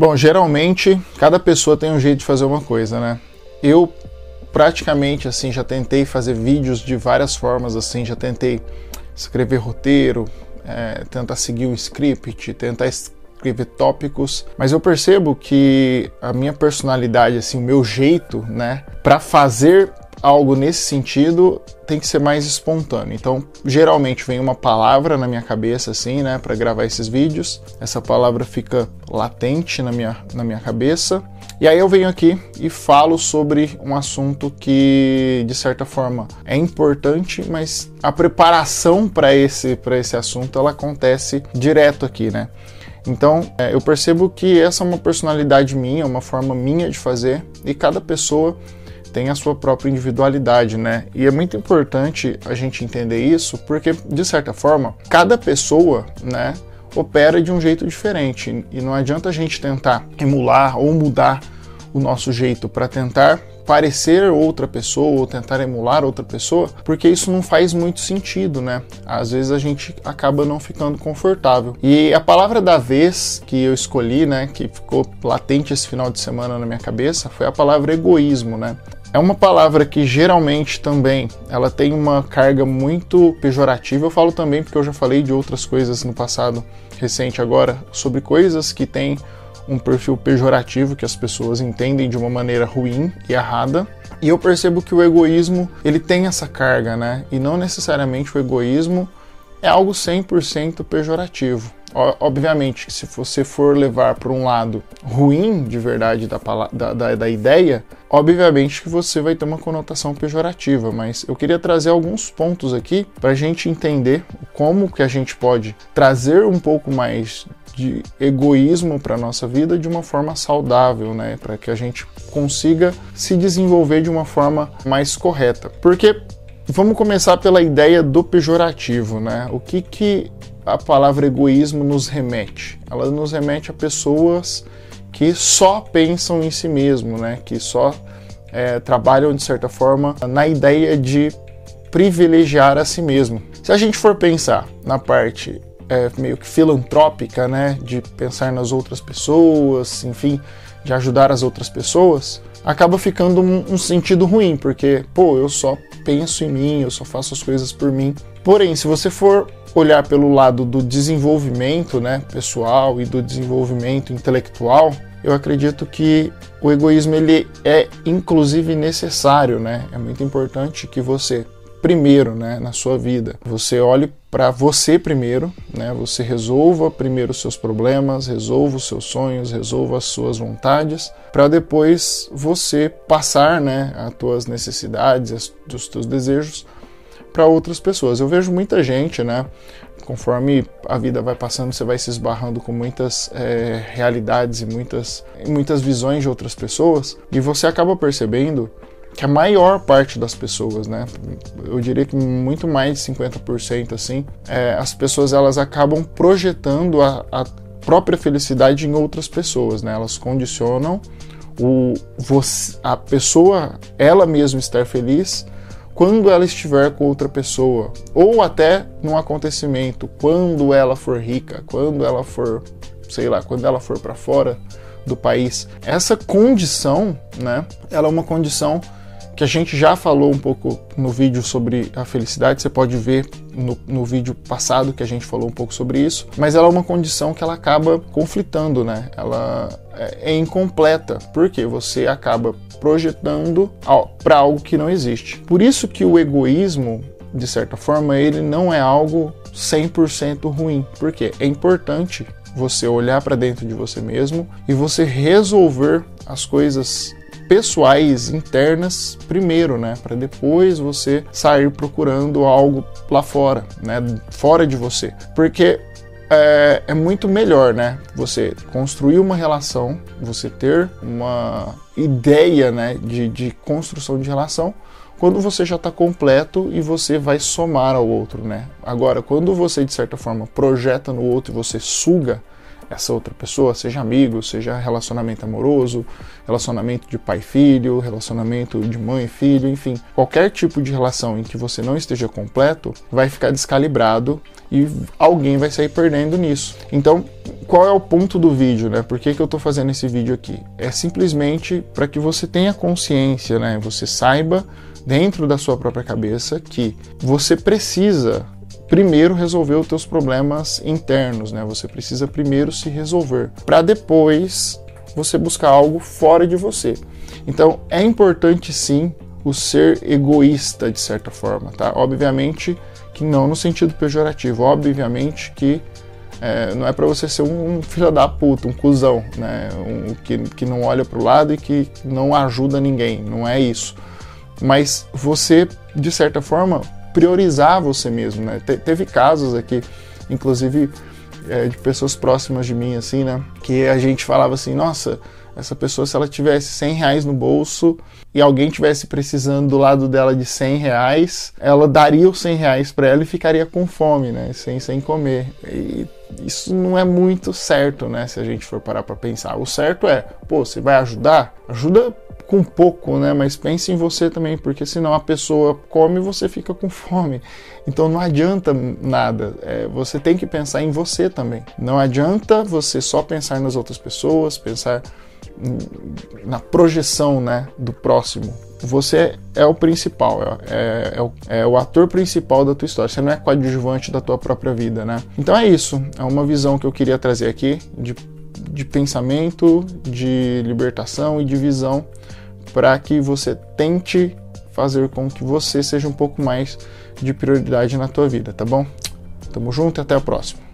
Bom, geralmente cada pessoa tem um jeito de fazer uma coisa, né? Eu praticamente assim já tentei fazer vídeos de várias formas, assim, já tentei escrever roteiro, é, tentar seguir o script, tentar escrever tópicos, mas eu percebo que a minha personalidade, assim, o meu jeito, né, para fazer algo nesse sentido tem que ser mais espontâneo. Então, geralmente vem uma palavra na minha cabeça assim, né, para gravar esses vídeos. Essa palavra fica latente na minha, na minha cabeça. E aí eu venho aqui e falo sobre um assunto que de certa forma é importante, mas a preparação para esse para esse assunto ela acontece direto aqui, né? Então, é, eu percebo que essa é uma personalidade minha, uma forma minha de fazer, e cada pessoa tem a sua própria individualidade, né? E é muito importante a gente entender isso, porque de certa forma, cada pessoa, né, opera de um jeito diferente e não adianta a gente tentar emular ou mudar o nosso jeito para tentar parecer outra pessoa ou tentar emular outra pessoa, porque isso não faz muito sentido, né? Às vezes a gente acaba não ficando confortável. E a palavra da vez que eu escolhi, né, que ficou latente esse final de semana na minha cabeça, foi a palavra egoísmo, né? É uma palavra que geralmente também ela tem uma carga muito pejorativa. Eu falo também porque eu já falei de outras coisas no passado recente agora sobre coisas que têm um perfil pejorativo que as pessoas entendem de uma maneira ruim e errada. E eu percebo que o egoísmo, ele tem essa carga, né? E não necessariamente o egoísmo é algo 100% pejorativo. Obviamente, se você for levar para um lado ruim de verdade da, da, da, da, ideia, obviamente que você vai ter uma conotação pejorativa, mas eu queria trazer alguns pontos aqui para a gente entender como que a gente pode trazer um pouco mais de egoísmo para nossa vida de uma forma saudável, né, para que a gente consiga se desenvolver de uma forma mais correta. Porque vamos começar pela ideia do pejorativo, né? O que que a palavra egoísmo nos remete? Ela nos remete a pessoas que só pensam em si mesmo, né? Que só é, trabalham de certa forma na ideia de privilegiar a si mesmo. Se a gente for pensar na parte é, meio que filantrópica, né, de pensar nas outras pessoas, enfim, de ajudar as outras pessoas, acaba ficando um, um sentido ruim, porque, pô, eu só penso em mim, eu só faço as coisas por mim. Porém, se você for olhar pelo lado do desenvolvimento né, pessoal e do desenvolvimento intelectual, eu acredito que o egoísmo ele é inclusive necessário, né? É muito importante que você primeiro, né, na sua vida, você olhe para você primeiro, né? Você resolva primeiro os seus problemas, resolva os seus sonhos, resolva as suas vontades, para depois você passar, né, as tuas necessidades, os teus desejos para outras pessoas. Eu vejo muita gente, né? Conforme a vida vai passando, você vai se esbarrando com muitas é, realidades e muitas, muitas visões de outras pessoas, e você acaba percebendo que a maior parte das pessoas, né, eu diria que muito mais de 50% assim, é, as pessoas elas acabam projetando a, a, própria felicidade em outras pessoas, né, elas condicionam o, você, a pessoa ela mesma estar feliz quando ela estiver com outra pessoa, ou até num acontecimento, quando ela for rica, quando ela for, sei lá, quando ela for para fora do país. Essa condição, né, ela é uma condição que a gente já falou um pouco no vídeo sobre a felicidade, você pode ver no, no, vídeo passado que a gente falou um pouco sobre isso, mas ela é uma condição que ela acaba conflitando, né? Ela é, é incompleta, porque você acaba projetando para algo que não existe. Por isso que o egoísmo, de certa forma, ele não é algo 100% ruim, porque é importante você olhar para dentro de você mesmo e você resolver as coisas pessoais internas primeiro, né, para depois você sair procurando algo lá fora, né, fora de você, porque é, é, muito melhor, né? Você construir uma relação, você ter uma ideia, né, de, de construção de relação, quando você já está completo e você vai somar ao outro, né? Agora, quando você de certa forma projeta no outro e você suga essa outra pessoa, seja amigo, seja relacionamento amoroso, relacionamento de pai filho, relacionamento de mãe filho, enfim, qualquer tipo de relação em que você não esteja completo vai ficar descalibrado e alguém vai sair perdendo nisso. Então, qual é o ponto do vídeo, né? Por que, que eu estou fazendo esse vídeo aqui? É simplesmente para que você tenha consciência, né? Você saiba dentro da sua própria cabeça que você precisa primeiro resolver os teus problemas internos, né? Você precisa primeiro se resolver para depois você buscar algo fora de você. Então, é importante sim o ser egoísta de certa forma, tá? Obviamente que não no sentido pejorativo, obviamente que é, não é para você ser um, um filho da puta, um cuzão, né? Um, que, que não olha para o lado e que não ajuda ninguém, não é isso. Mas você, de certa forma, priorizar você mesmo, né? Te, teve casos aqui, inclusive é, de pessoas próximas de mim, assim, né? Que a gente falava assim, nossa, essa pessoa, se ela tivesse 100 reais no bolso e alguém tivesse precisando do lado dela de 100 reais, ela daria os 100 reais para ela e ficaria com fome, né? Sem, sem comer. E isso não é muito certo, né? Se a gente for parar para pensar. O certo é, pô, você vai ajudar? Ajuda com pouco, né? Mas pense em você também, porque senão a pessoa come e você fica com fome. Então não adianta nada. É, você tem que pensar em você também. Não adianta você só pensar nas outras pessoas, pensar na projeção, né, do próximo. Você é o principal, é, é, o, é o ator principal da tua história. Você não é coadjuvante da tua própria vida, né? Então é isso. É uma visão que eu queria trazer aqui de, de pensamento, de libertação e de visão para que você tente fazer com que você seja um pouco mais de prioridade na tua vida, tá bom? Tamo junto e até a próxima.